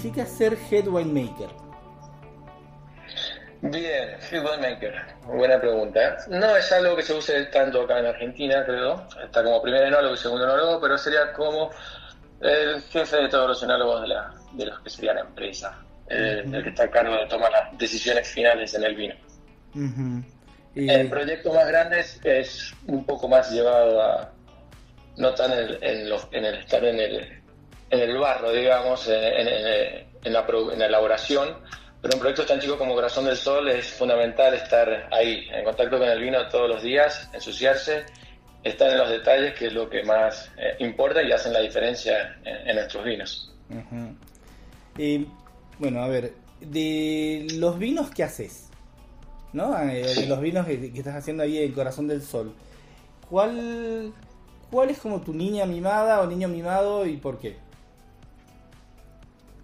Significa ser head winemaker? Bien, Feedback Maker, buena pregunta. No es algo que se use tanto acá en Argentina, creo. Está como primer enólogo y segundo enólogo, pero sería como el jefe de todos los enólogos de, la, de los que sería la empresa, eh, el que está a cargo de tomar las decisiones finales en el vino. El Eh, proyecto más grande es, es un poco más llevado a, no tan en, en, los- en el estar en el, en el barro, digamos, en, en- en- la, en la elaboración, pero un proyecto tan chico como Corazón del Sol es fundamental estar ahí, en contacto con el vino todos los días, ensuciarse, estar en los detalles, que es lo que más eh, importa y hacen la diferencia en, nuestros vinos. Eh, bueno, a ver, de los vinos que haces, ¿no? Eh, de los vinos que, que estás haciendo ahí en Corazón del Sol, ¿cuál, ¿cuál es como tu niña mimada o niño mimado y por qué?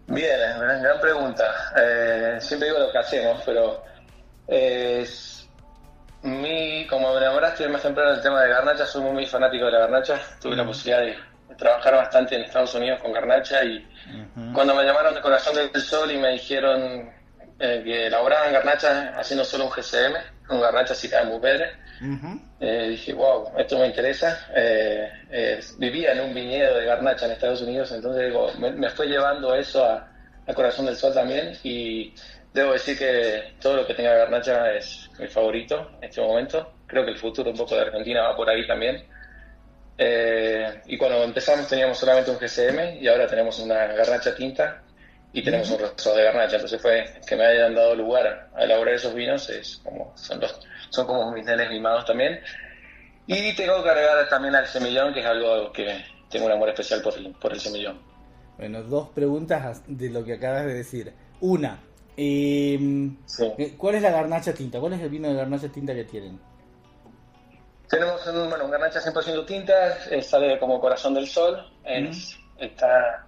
Bien, es una gran pregunta. Eh, siempre digo lo que hacemos, pero eh, es mi, como me enamoraste más temprano del tema de garnacha, soy muy fanático de la garnacha. Tuve la posibilidad de, de trabajar bastante en Estados Unidos con garnacha y cuando me llamaron de Corazón del Sol y me dijeron eh, que elaboraban garnacha haciendo solo un GCM, un garnacha cicada en Bupedre, Ujú. eh, dije, wow, esto me interesa. Eh, eh, vivía en un viñedo de garnacha en Estados Unidos, entonces digo, me, me fue llevando eso a, a Corazón del Sol también y debo decir que todo lo que tenga garnacha es mi favorito en este momento. Creo que el futuro un poco de Argentina va por ahí también. Eh, y cuando empezamos teníamos solamente un GCM y ahora tenemos una garnacha tinta y tenemos un rosado de garnacha. Entonces fue que me hayan dado lugar a elaborar esos vinos, es como, son, los, son como mis nenes mimados también. Y tengo que agregar también al semillón, que es algo que tengo un amor especial por el, por el semillón. Bueno, dos preguntas de lo que acabas de decir. Una, em, Sí. ¿cuál es la garnacha tinta? ¿Cuál es el vino de garnacha tinta que tienen? Tenemos un, bueno, un garnacha 100% tinta, eh, sale como corazón del sol, es, está,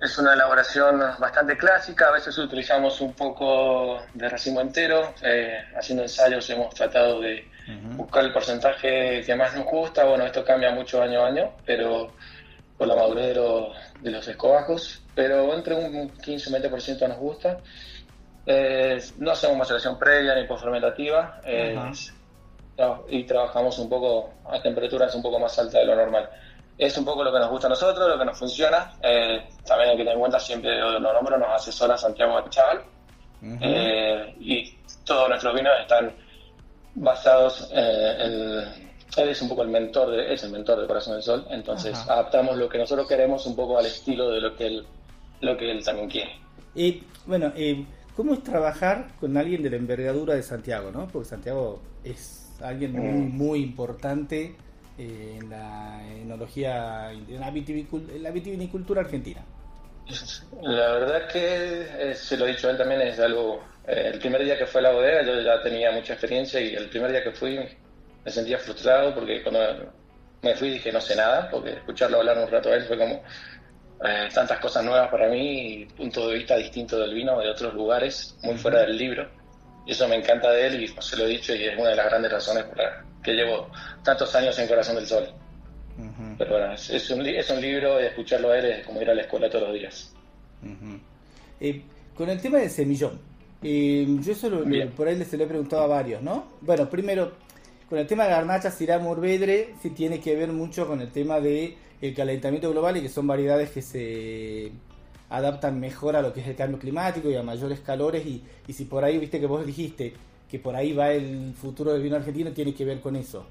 es una elaboración bastante clásica, a veces utilizamos un poco de racimo entero, eh, haciendo ensayos hemos tratado de buscar el porcentaje que más nos gusta, bueno, esto cambia mucho año a año, pero por la madurez de los, de los escobajos, pero entre un 15 o 20% nos gusta. Eh, no hacemos maceración previa ni postfermentativa, eh, y trabajamos un poco a temperaturas un poco más altas de lo normal. Es un poco lo que nos gusta a nosotros, lo que nos funciona. Eh, también hay que tener en cuenta, siempre lo nombro, nos asesora Santiago Chaval. Ujú. Eh, y todos nuestros vinos están basados eh, en... Él es un poco el mentor, de, es el mentor de Corazón del Sol, entonces adaptamos lo que nosotros queremos un poco al estilo de lo que él, lo que él también quiere. Eh, bueno, eh, ¿cómo es trabajar con alguien de la envergadura de Santiago, no? Porque Santiago es alguien muy, muy importante eh, en la enología, en la, vitivicul- en la vitivinicultura argentina. La verdad que, eh, se lo he dicho a él también, es algo... eh, el primer día que fue a la bodega yo ya tenía mucha experiencia y el primer día que fui me sentía frustrado porque cuando me fui dije no sé nada, porque escucharlo hablar un rato a él fue como eh, tantas cosas nuevas para mí y punto de vista distinto del vino de otros lugares, muy fuera del libro. Y eso me encanta de él y se lo he dicho y es una de las grandes razones por las que llevo tantos años en Corazón del Sol. Pero bueno, es, es un, es un libro y escucharlo a él es como ir a la escuela todos los días. Eh, con el tema del semillón, eh, yo eso lo- Bien. por ahí se lo he preguntado a varios, ¿no? Bueno, primero, con el tema de Garnacha, Syrah, Mourvedre, sí tiene que ver mucho con el tema de el calentamiento global y que son variedades que se adaptan mejor a lo que es el cambio climático y a mayores calores y, y si por ahí, viste que vos dijiste que por ahí va el futuro del vino argentino, tiene que ver con eso.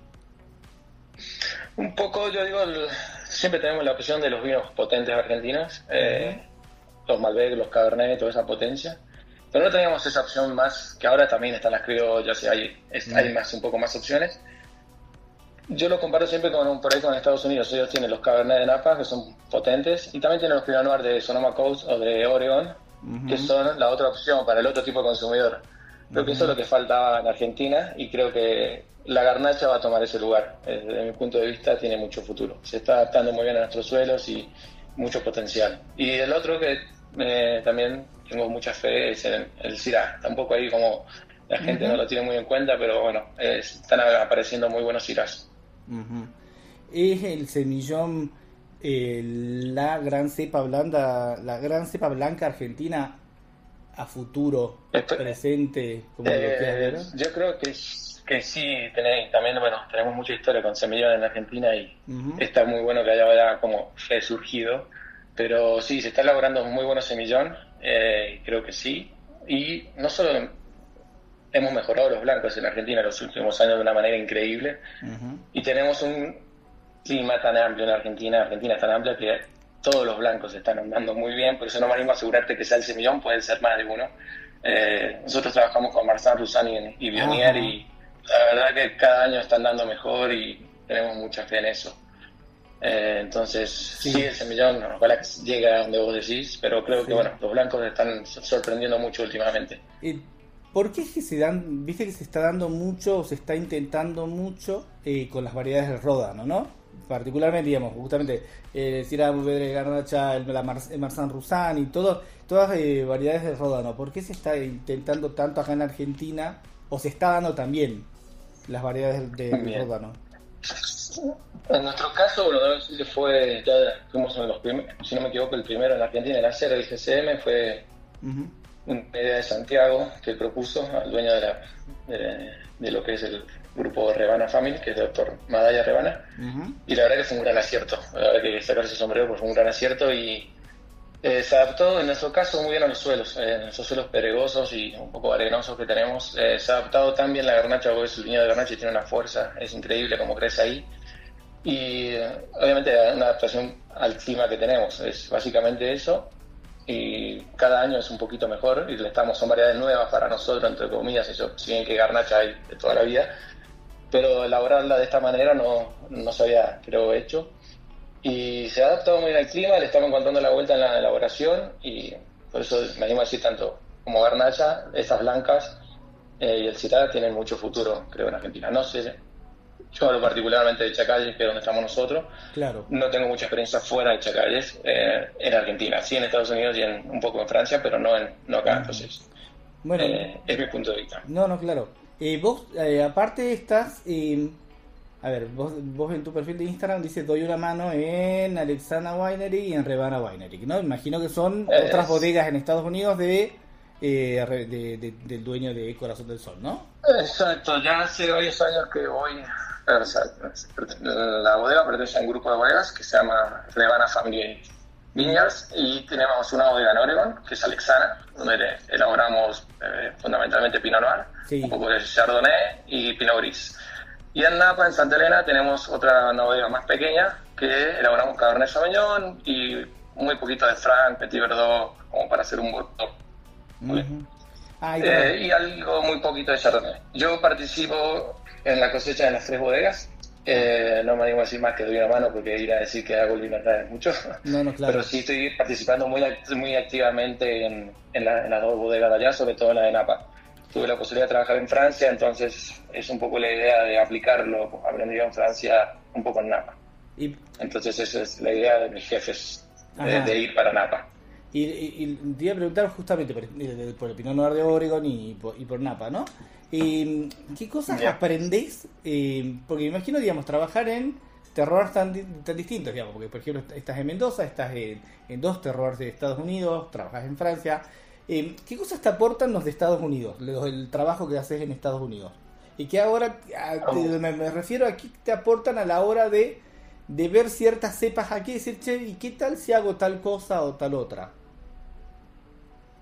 Un poco, yo digo, el- siempre tenemos la opción de los vinos potentes argentinos, eh, los Malbec, los Cabernet, toda esa potencia. Pero no teníamos esa opción más, que ahora también están las criollas y hay, hay más, un poco más opciones. Yo lo comparo siempre con un, ahí con Estados Unidos. Ellos tienen los Cabernet de Napa, que son potentes, y también tienen los Pinot Noir de Sonoma Coast o de Oregon, que son la otra opción para el otro tipo de consumidor. Creo que eso es lo que faltaba en Argentina y creo que la garnacha va a tomar ese lugar. Desde mi punto de vista tiene mucho futuro. Se está adaptando muy bien a nuestros suelos y mucho potencial. Y el otro que eh, también tengo mucha fe es el, el Syrah. Tampoco ahí como la gente no lo tiene muy en cuenta, pero bueno, eh, están apareciendo muy buenos Syrahs. Ujú. Es el semillón, eh, la gran cepa blanda, la gran cepa blanca argentina a futuro, presente, como lo Eh, ver. yo creo que, que sí, tenéis, también bueno, tenemos mucha historia con Semillón en Argentina y Ujú. está muy bueno que haya como resurgido. Pero sí, se está elaborando un muy bueno semillón, eh, creo que sí. Y no solo hemos mejorado los blancos en Argentina en los últimos años de una manera increíble, Ujú. y tenemos un clima tan amplio en Argentina, Argentina es tan amplia que todos los blancos están andando muy bien, por eso no me animo a asegurarte que sea el semillón, pueden ser más de uno. Eh, nosotros trabajamos con Marsan Rusani y, y Bionier Ajá. y la verdad que cada año están dando mejor y tenemos mucha fe en eso. Eh, entonces, sí. el semillón, ojalá que llegue a donde vos decís, pero creo Sí. que bueno, los blancos están sorprendiendo mucho últimamente. Eh, ¿Por qué es que se dan, viste que se está dando mucho, o se está intentando mucho eh, con las variedades del ródano, ¿no? Particularmente, digamos, justamente, eh, Syrah, Mourvedre, Garnacha, el, la Mar, el Rusán y todo, todas eh, variedades del ródano. ¿Por qué se está intentando tanto acá en Argentina, o se está dando también las variedades del, ródano? En nuestro caso, bueno, que fue, ya fuimos uno de los primeros, si no me equivoco, el primero en Argentina en hacer el GCM fue. Una idea de Santiago que propuso al dueño de, la, de, de lo que es el grupo Rebana Family, que es el doctor Madaya Rebana, y la verdad que fue un gran acierto, la verdad que sacarse ese sombrero pues fue un gran acierto y eh, se adaptó en nuestro caso muy bien a los suelos, eh, en esos suelos pedregosos y un poco arenosos que tenemos, eh, se ha adaptado tan bien la garnacha, porque es el viñedo de garnacha y tiene una fuerza, es increíble como crece ahí, y obviamente una adaptación al clima que tenemos, es básicamente eso, y cada año es un poquito mejor, y le estamos, son variedades nuevas para nosotros, entre comillas, eso, si bien que garnacha hay de toda la vida, pero elaborarla de esta manera no, no se había, creo, hecho. Y se ha adaptado muy bien al clima, le estamos encontrando la vuelta en la elaboración y por eso me animo a decir tanto como Garnacha, estas blancas eh, y el Citara tienen mucho futuro, creo, en Argentina. No sé, yo hablo particularmente de Chacalles, que es donde estamos nosotros, Claro. no tengo mucha experiencia fuera de Chacalles, eh, en Argentina, sí en Estados Unidos y en, un poco en Francia, pero no, en, no acá, entonces Bueno, eh, es mi punto de vista. No, no, claro. Eh, vos, eh, aparte estás, eh, a ver, vos, vos en tu perfil de Instagram dices doy una mano en Alexana Winery y en Rebana Winery, ¿no? Imagino que son otras bodegas en Estados Unidos de, eh, de- de- del dueño de Corazón del Sol, ¿no? Exacto, ya hace varios años que voy. O sea, la bodega pertenece a un grupo de bodegas que se llama Levana Family Vineyards y tenemos una bodega en Oregon, que es Alexana, donde elaboramos eh, fundamentalmente Pinot Noir, Sí. un poco de Chardonnay y Pinot Gris. Y en Napa, en Santa Elena, tenemos otra bodega más pequeña que elaboramos Cabernet Sauvignon y muy poquito de Franc, Petit Verdot, como para hacer un. Ujú. Ah, y Eh, y algo muy poquito de Chardonnay. Yo participo en la cosecha de las tres bodegas. Eh, no me animo a decir más que doy una mano porque ir a decir que hago acá es mucho. no, no, claro. Pero sí estoy participando muy, muy activamente en, en la- en las dos bodegas de allá, sobre todo en la de Napa. Tuve la posibilidad de trabajar en Francia, entonces es un poco la idea de aplicar lo aprendido en Francia un poco en Napa. Y, Entonces esa es la idea de mis jefes, de, ir para Napa. y, y- y te iba a preguntar justamente por, eh, por el Pinot Noir de Oregon y por, y por Napa, ¿no? Eh, ¿Qué cosas Ya. aprendés? Eh, porque me imagino, digamos, trabajar en terrores tan, di- tan distintos, digamos, porque por ejemplo estás en Mendoza, estás en, en dos terrores de Estados Unidos, trabajas en Francia. Eh, ¿Qué cosas te aportan los de Estados Unidos, los- el trabajo que haces en Estados Unidos? Y que ahora, a- Oh. me, me refiero a qué te aportan a la hora de, de ver ciertas cepas aquí y decir, che, ¿y qué tal si hago tal cosa o tal otra?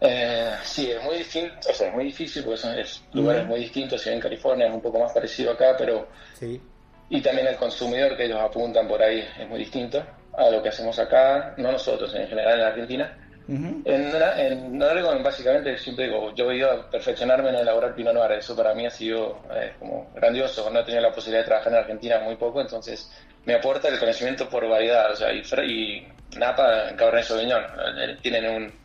Eh, sí, es muy distinto, o sea, es muy difícil porque son es lugares muy distintos. Si en California es un poco más parecido acá, pero Sí. y también el consumidor que ellos apuntan por ahí es muy distinto a lo que hacemos acá, no nosotros, en general en Argentina. En, en Oregon, básicamente, siempre digo, yo he ido a perfeccionarme en elaborar Pinot Noir. Eso para mí ha sido eh, como grandioso. No he tenido la posibilidad de trabajar en Argentina muy poco, entonces me aporta el conocimiento por variedad. O sea, y, y Napa en Cabernet Sauvignon eh, tienen un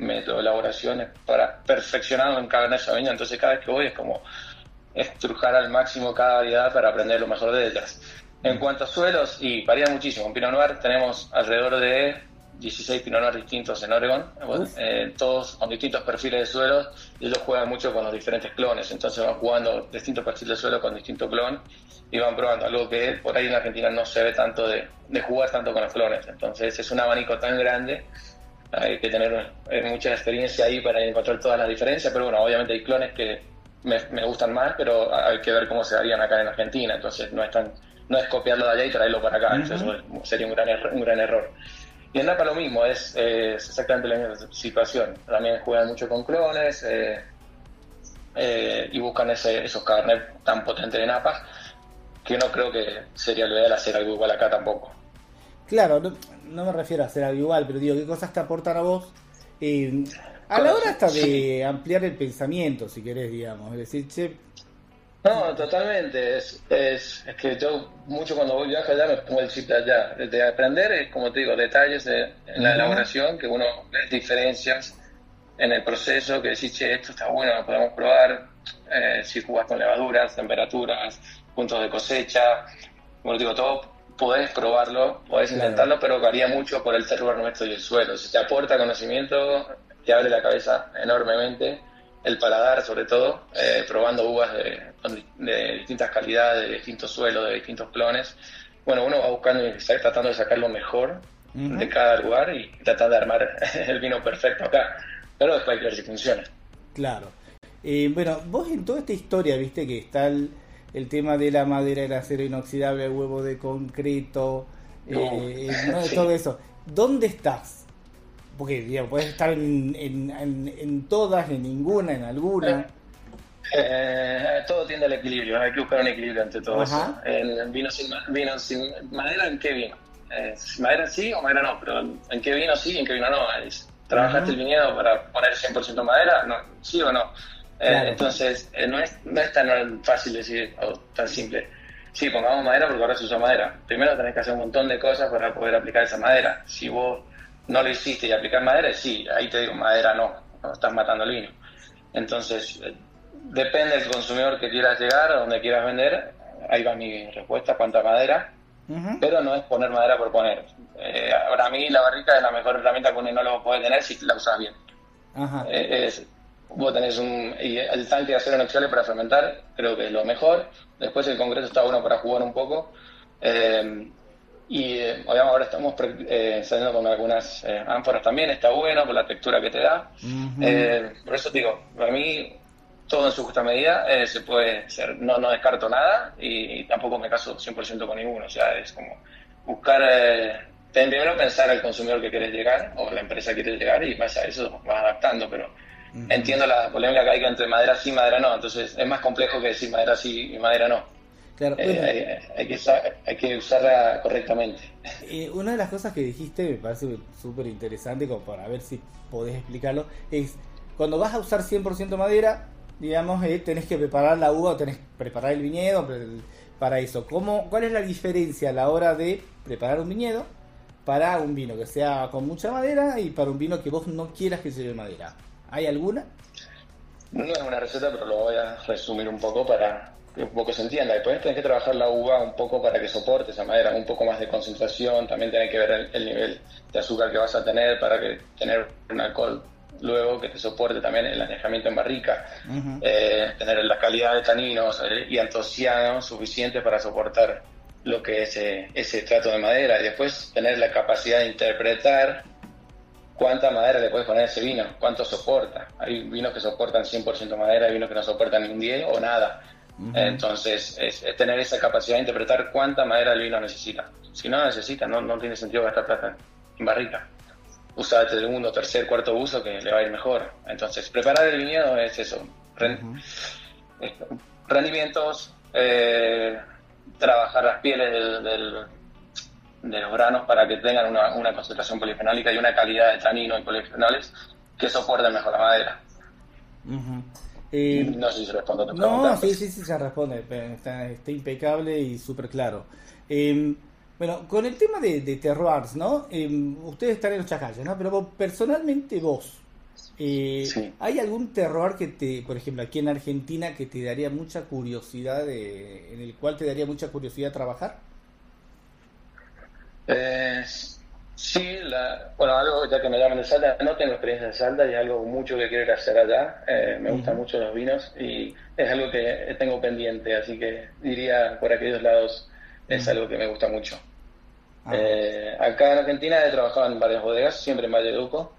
método de elaboración para perfeccionado en Cabernet Sauvignon. Entonces, cada vez que voy es como estrujar al máximo cada variedad para aprender lo mejor de ellas. En cuanto a suelos, y varía muchísimo. En Pinot Noir tenemos alrededor de 16 Pinot Noir distintos en Oregon, Uf. eh, todos con distintos perfiles de suelos, y ellos juegan mucho con los diferentes clones, entonces van jugando distintos perfiles de suelo con distintos clones y van probando, algo que por ahí en Argentina no se ve tanto de, de jugar tanto con los clones, entonces es un abanico tan grande, hay que tener eh, mucha experiencia ahí para encontrar todas las diferencias, pero bueno, obviamente hay clones que me, me gustan más, pero hay que ver cómo se harían acá en Argentina, entonces no es tan no es copiarlo de allá y traerlo para acá, eso es- sería un gran, error- un gran error. Y en Napa lo mismo, es, eh, es exactamente la misma situación. También juegan mucho con clones eh, eh, y buscan ese, esos cabernet tan potentes de Napa que no creo que sería lo ideal hacer algo igual acá tampoco. Claro, no, no me refiero a hacer algo igual, pero digo, ¿qué cosas te aportan a vos? Eh, a la hora hasta de Sí. ampliar el pensamiento, si querés, digamos. Es decir, che, No, totalmente. Es, es, es que yo mucho cuando voy viaje allá me pongo el chip de allá. De aprender, es, como te digo, detalles de, en la elaboración, que uno ve diferencias en el proceso, que decís, che, esto está bueno, lo podemos probar. Eh, si jugás con levaduras, temperaturas, puntos de cosecha, como te digo, todo podés probarlo, podés Claro. intentarlo, pero varía mucho por el terreno nuestro y el suelo. Si te aporta conocimiento, te abre la cabeza enormemente el paladar sobre todo, eh, probando uvas de, de distintas calidades, de distintos suelos, de distintos clones. Bueno, uno va buscando y está tratando de sacar lo mejor de cada lugar y tratar de armar el vino perfecto acá. Pero después hay que ver si funciona. claro. Eh, bueno, vos en toda esta historia, viste que está el, el tema de la madera, el acero inoxidable, el huevo de concreto, eh, No. ¿no? Sí. todo eso. ¿Dónde estás? Porque, digamos, puedes estar en, en, en, en todas, en ninguna, en alguna. Eh, todo tiende al equilibrio, hay que buscar un equilibrio entre todo Ajá. eso. Vino sin, ma- vino sin madera, ¿en qué vino? Eh, madera sí o madera no, pero ¿en qué vino sí y en qué vino no? ¿Trabajaste el viñedo para poner 100% madera? No, ¿Sí o no? Eh. Entonces, eh, no, es, no es tan fácil decir, o tan simple. Sí, pongamos madera porque ahora se usa madera. Primero tenés que hacer un montón de cosas para poder aplicar esa madera. Si vos no lo hiciste y aplicás madera, sí, ahí te digo, madera no, no estás matando el vino. Entonces, eh, depende del consumidor que quieras llegar, a donde quieras vender, ahí va mi respuesta, cuánta madera, pero no es poner madera por poner. Eh, para mí la barrica es la mejor herramienta que un enólogo puede tener si la usas bien. Ajá. Es- vos tenés un, y el tanque de acero inoxidable para fermentar, creo que es lo mejor. Después el concreto está bueno para jugar un poco. Eh, y eh, ahora estamos eh, saliendo con algunas eh, ánforas también, está bueno por la textura que te da. Ujú. Eh, por eso te digo, para mí todo en su justa medida eh, se puede hacer. No, no descarto nada y, tampoco me caso 100% con ninguno. O sea, es como buscar, primero pensar al consumidor que quieres llegar o la empresa que quieres llegar y más a eso vas adaptando, pero Entiendo la polémica que hay entre madera sí y madera no. Entonces es más complejo que decir madera sí y madera no. Claro, Eh, bueno, hay, hay que usar- hay que usarla correctamente. Eh, una de las cosas que dijiste me parece súper interesante, como para ver si podés explicarlo, es cuando vas a usar 100% madera, digamos, eh, tenés que preparar la uva o tenés que preparar el viñedo para eso. ¿Cómo, ¿Cuál es la diferencia a la hora de preparar un viñedo para un vino que sea con mucha madera y para un vino que vos no quieras que lleve madera? ¿Hay alguna? No es una receta, pero lo voy a resumir un poco para, que un poco se entienda. Después tenés que trabajar la uva un poco para que soporte esa madera, un poco más de concentración, también tenés que ver el, el nivel de azúcar que vas a tener para que tener un alcohol luego que te soporte también el anejamiento en barrica, eh, tener la calidad de taninos eh, y antocianos suficientes para soportar lo que es eh, ese estrato de madera y después tener la capacidad de interpretar cuánta madera le puedes poner a ese vino, cuánto soporta. Hay vinos que soportan 100% madera, hay vinos que no soportan ni un 10 o nada. Entonces, es, es tener esa capacidad de interpretar cuánta madera el vino necesita. Si no necesita, no, no tiene sentido gastar plata en barrica usa el segundo, tercer, cuarto uso que le va a ir mejor. Entonces, preparar el viñedo es eso. Rendimientos, eh, trabajar las pieles del, de los granos para que tengan una, concentración polifenólica y una calidad de tanino y polifenoles que soporten mejor la madera. Eh, no sé si se responde a tu No, sí, sí, sí, se responde. Está, está impecable y súper claro. Eh, bueno, con el tema de, de terroirs, ¿no? Em, ustedes están en los chacalles, ¿no? Pero personalmente vos, eh, ¿hay algún terroir que te, por ejemplo, aquí en Argentina, que te daría mucha curiosidad, en el cual te daría mucha curiosidad trabajar? Eh, sí, la, bueno, algo ya que me llaman de Salta, no tengo experiencia en Salta y algo mucho que quiero hacer allá. Eh, me gustan mucho los vinos y es algo que tengo pendiente, así que diría por aquellos lados es algo que me gusta mucho. Ah. Eh, acá en Argentina he trabajado en varias bodegas, siempre en Valleduco.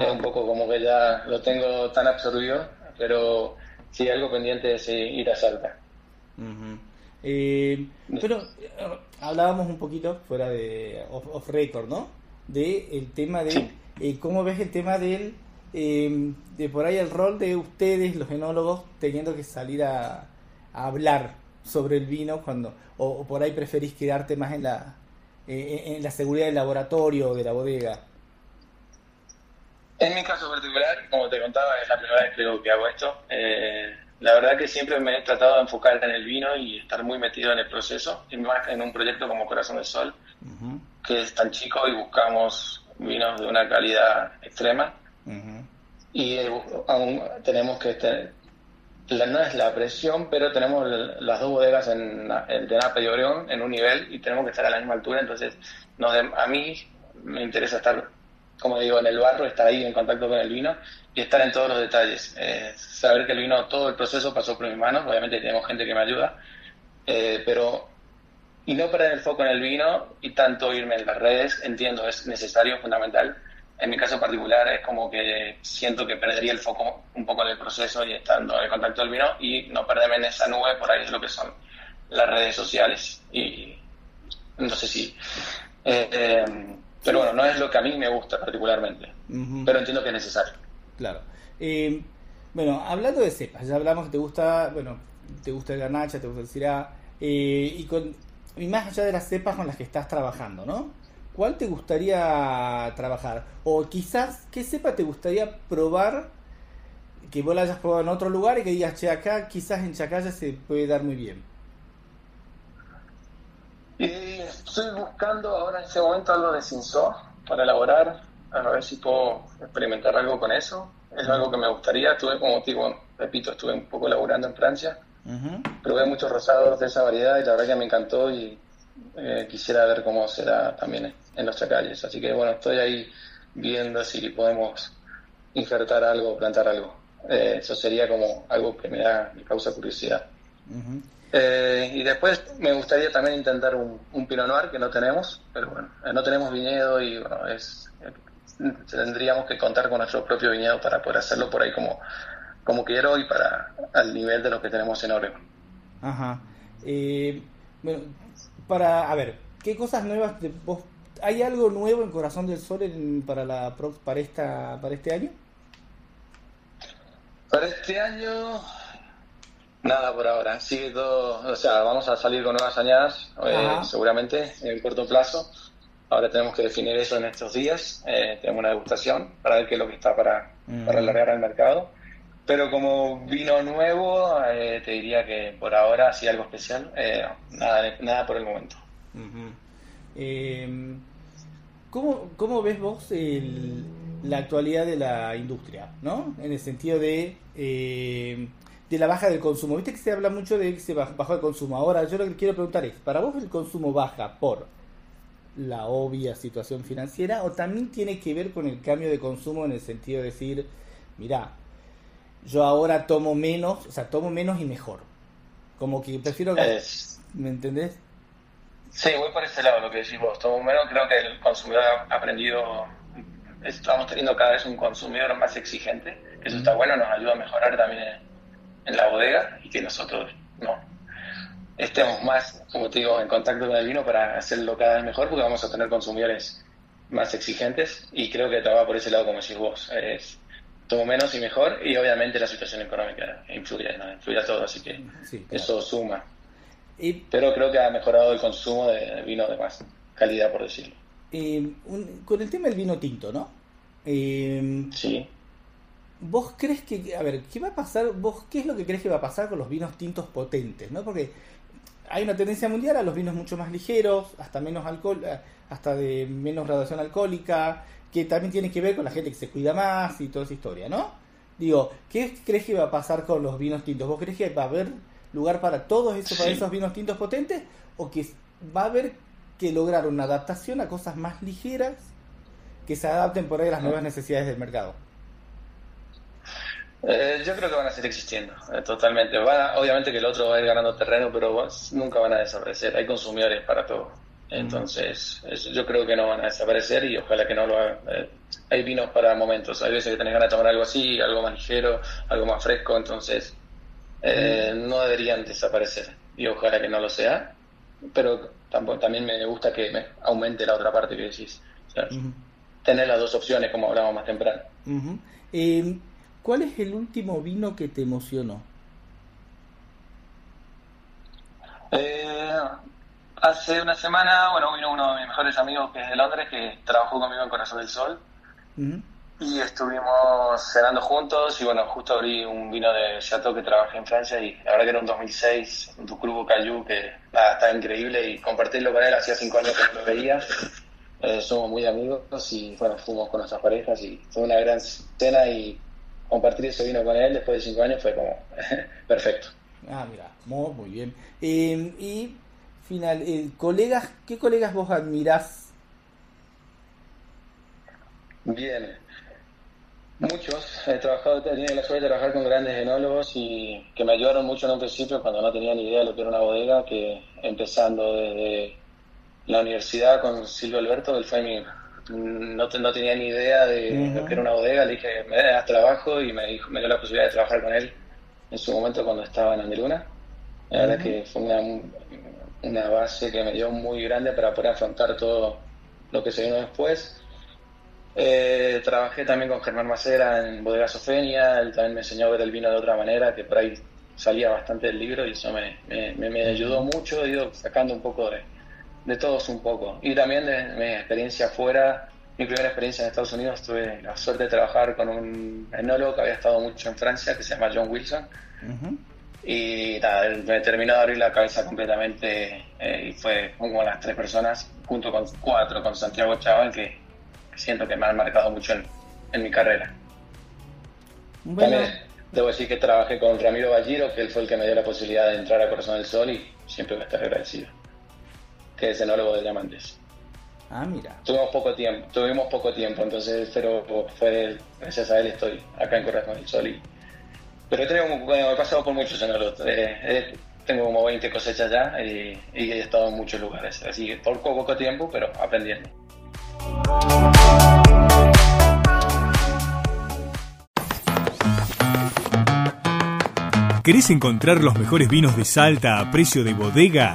Es un poco como que ya lo tengo tan absorbido, pero sí, algo pendiente es ir a Salta. Eh, pero eh, hablábamos un poquito fuera de off, record, ¿no? De el tema de cómo ves el tema del de por ahí el rol de ustedes, los enólogos, teniendo que salir a, hablar sobre el vino cuando o por ahí preferís quedarte más en la eh, en la seguridad del laboratorio o de la bodega? En mi caso particular, como te contaba, es la primera vez creo que hago esto. Eh, la verdad que siempre me he tratado de enfocar en el vino y estar muy metido en el proceso, y más en un proyecto como Corazón del Sol, que es tan chico y buscamos vinos de una calidad extrema. Y eh, aún tenemos que no es la presión, pero tenemos las dos bodegas en, el de Napa y Obregón en un nivel y tenemos que estar a la misma altura, entonces a mí me interesa estar, como digo, en el barro, estar ahí en contacto con el vino y estar en todos los detalles. Eh, saber que el vino, todo el proceso pasó por mis manos, obviamente tenemos gente que me ayuda, eh, pero y no perder el foco en el vino y tanto irme en las redes, entiendo, es necesario, fundamental, en mi caso particular es como que siento que perdería el foco un poco en el proceso y estando en contacto del vino y no perderme en esa nube por ahí es lo que son las redes sociales y no sé si eh, eh, pero bueno no es lo que a mí me gusta particularmente pero entiendo que es necesario. Claro. Eh, bueno hablando de cepas ya hablamos que te gusta bueno te gusta el garnacha te gusta el cirá y con y más allá de las cepas con las que estás trabajando no ¿cuál te gustaría trabajar? O quizás, ¿qué cepa te gustaría probar que vos la hayas probado en otro lugar y que digas, che, acá quizás en Chacaya se puede dar muy bien? Y estoy buscando ahora en este momento algo de Cinso para elaborar, a ver si puedo experimentar algo con eso. Es algo que me gustaría. Estuve, como digo, repito, estuve un poco laborando en Francia. Probé muchos rosados de esa variedad y la verdad que me encantó y eh, quisiera ver cómo será también en los chacalles. Así que bueno, estoy ahí viendo si podemos injertar algo, plantar algo. Eh, eso sería como algo que me da, me causa curiosidad. Eh, y después me gustaría también intentar un, un Pinot Noir que no tenemos, pero bueno, no tenemos viñedo y bueno, es, tendríamos que contar con nuestro propio viñedo para poder hacerlo por ahí como, como quiero y para al nivel de lo que tenemos en Oregon. Ajá. bueno, para, a ver, ¿qué cosas nuevas te, vos, hay algo nuevo en Corazón del Sol para la para esta para este año? Para este año nada por ahora, sigue todo, o sea, vamos a salir con nuevas añadas eh, seguramente en corto plazo. Ahora tenemos que definir eso en estos días. Eh, tenemos una degustación para ver qué es lo que está para, para alargar al mercado. Pero como vino nuevo, eh, te diría que por ahora, sí algo especial, nada, nada por el momento. Em, ¿cómo, ves vos la actualidad de la industria? ¿no? En el sentido de, de la baja del consumo. Viste que se habla mucho de que se baj- bajó el consumo. Ahora, yo lo que quiero preguntar es, ¿para vos el consumo baja por la obvia situación financiera o también tiene que ver con el cambio de consumo en el sentido de decir, mira, yo ahora tomo menos, o sea, tomo menos y mejor. Como que prefiero... que- Es- ¿Me entendés? Sí, voy por ese lado, lo que decís vos. Todo menos creo que el consumidor ha aprendido, estamos teniendo cada vez un consumidor más exigente, que eso está bueno, nos ayuda a mejorar también en, la bodega y que nosotros no estemos más, como te digo, en contacto con el vino para hacerlo cada vez mejor, porque vamos a tener consumidores más exigentes y creo que va por ese lado, como decís vos. Es, tomo menos y mejor y obviamente la situación económica influye, ¿no? influye a todo, así que Sí, claro. eso suma. Y Pero creo que ha mejorado el consumo de vino de más calidad, por decirlo. eh, un- con el tema del vino tinto, ¿no? Eh, Sí. ¿Vos crees que, a ver, qué va a pasar, vos qué es lo que crees que va a pasar con los vinos tintos potentes, ¿no? Porque hay una tendencia mundial a los vinos mucho más ligeros, hasta menos alcohol, eh, hasta de menos graduación alcohólica, que también tiene que ver con la gente que se cuida más y toda esa historia, ¿no? Digo, ¿qué crees que va a pasar con los vinos tintos? ¿Vos crees que va a haber lugar para todos esos, para esos vinos tintos potentes? ¿O que va a haber que lograr una adaptación a cosas más ligeras que se adapten por ahí a las nuevas necesidades del mercado? Eh, yo creo que van a seguir existiendo, eh, totalmente. Van a- obviamente que el otro va a ir ganando terreno, pero nunca van a desaparecer. Hay consumidores para todo. Entonces, eso yo creo que no van a desaparecer y ojalá que no lo hagan. Eh, hay vinos para momentos. Hay veces que tenés ganas de tomar algo así, algo más ligero, algo más fresco. Entonces, eh, no deberían desaparecer. Y ojalá que no lo sea. Pero tampoco, también me gusta que me aumente la otra parte que decís. O sea, Ujú. tener las dos opciones, como hablábamos más temprano. Ujú. ¿Cuál es el último vino que te emocionó? Eh, hace una semana, bueno, vino uno de mis mejores amigos que es de Londres, que trabajó conmigo en Corazón del Sol, y estuvimos cenando juntos, y bueno, justo abrí un vino de Chateau que trabajé en Francia, y la verdad que era un 2006, un Tucrubo Cayú, que nada, está increíble, y compartirlo con él, hacía cinco años que no lo veía, Eh, somos muy amigos, y bueno, fuimos con nuestras parejas, y fue una gran cena, y compartir ese vino con él después de cinco años fue como perfecto. Ah, mira, muy, muy bien. Eh, y final, eh, colegas, ¿qué colegas vos admirás? Bien. Muchos. He trabajado, he tenido la suerte de trabajar con grandes enólogos y que me ayudaron mucho en un principio cuando no tenía ni idea de lo que era una bodega, que empezando desde la universidad con Silvio Alberto, él fue mi... No, no tenía ni idea de lo que era una bodega, le dije, me das trabajo y me, dijo, me dio la posibilidad de trabajar con él en su momento cuando estaba en Andeluna. La verdad que fue una, una base que me dio muy grande para poder afrontar todo lo que se vino después. Eh, trabajé también con Germán Macera en Bodega Sofenia, él también me enseñó a ver el vino de otra manera, que por ahí salía bastante del libro y eso me- me ayudó mucho, he ido sacando un poco de, de todos un poco. Y también de mi experiencia afuera, mi primera experiencia en Estados Unidos, tuve la suerte de trabajar con un enólogo que había estado mucho en Francia, que se llama John Wilson, y nada, me terminó de abrir la cabeza completamente eh, y fue como las tres personas, junto con cuatro, con Santiago Chaval, que, que siento que me han marcado mucho en, en mi carrera. Bueno, También debo decir que trabajé con Ramiro Balliro, que él fue el que me dio la posibilidad de entrar a Corazón del Sol y siempre voy a estar agradecido. Que es enólogo de diamantes. ah, mira. Tuvimos poco tiempo, tuvimos poco tiempo, entonces, pero fue gracias a él estoy acá en Corazón del Sol. Y, pero he, tenido, bueno, he pasado por muchos enólogos. eh, eh, tengo como 20 cosechas ya y, y he estado en muchos lugares. Así que por poco, poco tiempo, pero aprendiendo. ¿Querés encontrar los mejores vinos de Salta a precio de bodega?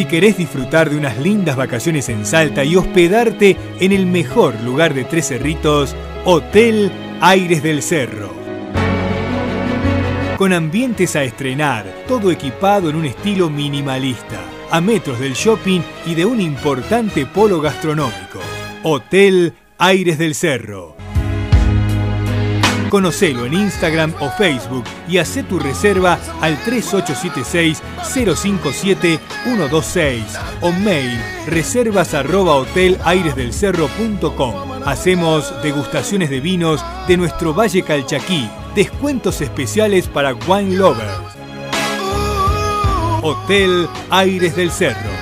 Si querés disfrutar de unas lindas vacaciones en Salta y hospedarte en el mejor lugar de Tres Cerritos, Hotel Aires del Cerro. Con ambientes a estrenar, todo equipado en un estilo minimalista, a metros del shopping y de un importante polo gastronómico. Hotel Aires del Cerro. Conocelo en Instagram o Facebook y haz tu reserva al 3876-057-126 o mail reservas arroba hotelairesdelcerro.com. Hacemos degustaciones de vinos de nuestro Valle Calchaquí, descuentos especiales para wine lovers. Hotel Aires del Cerro.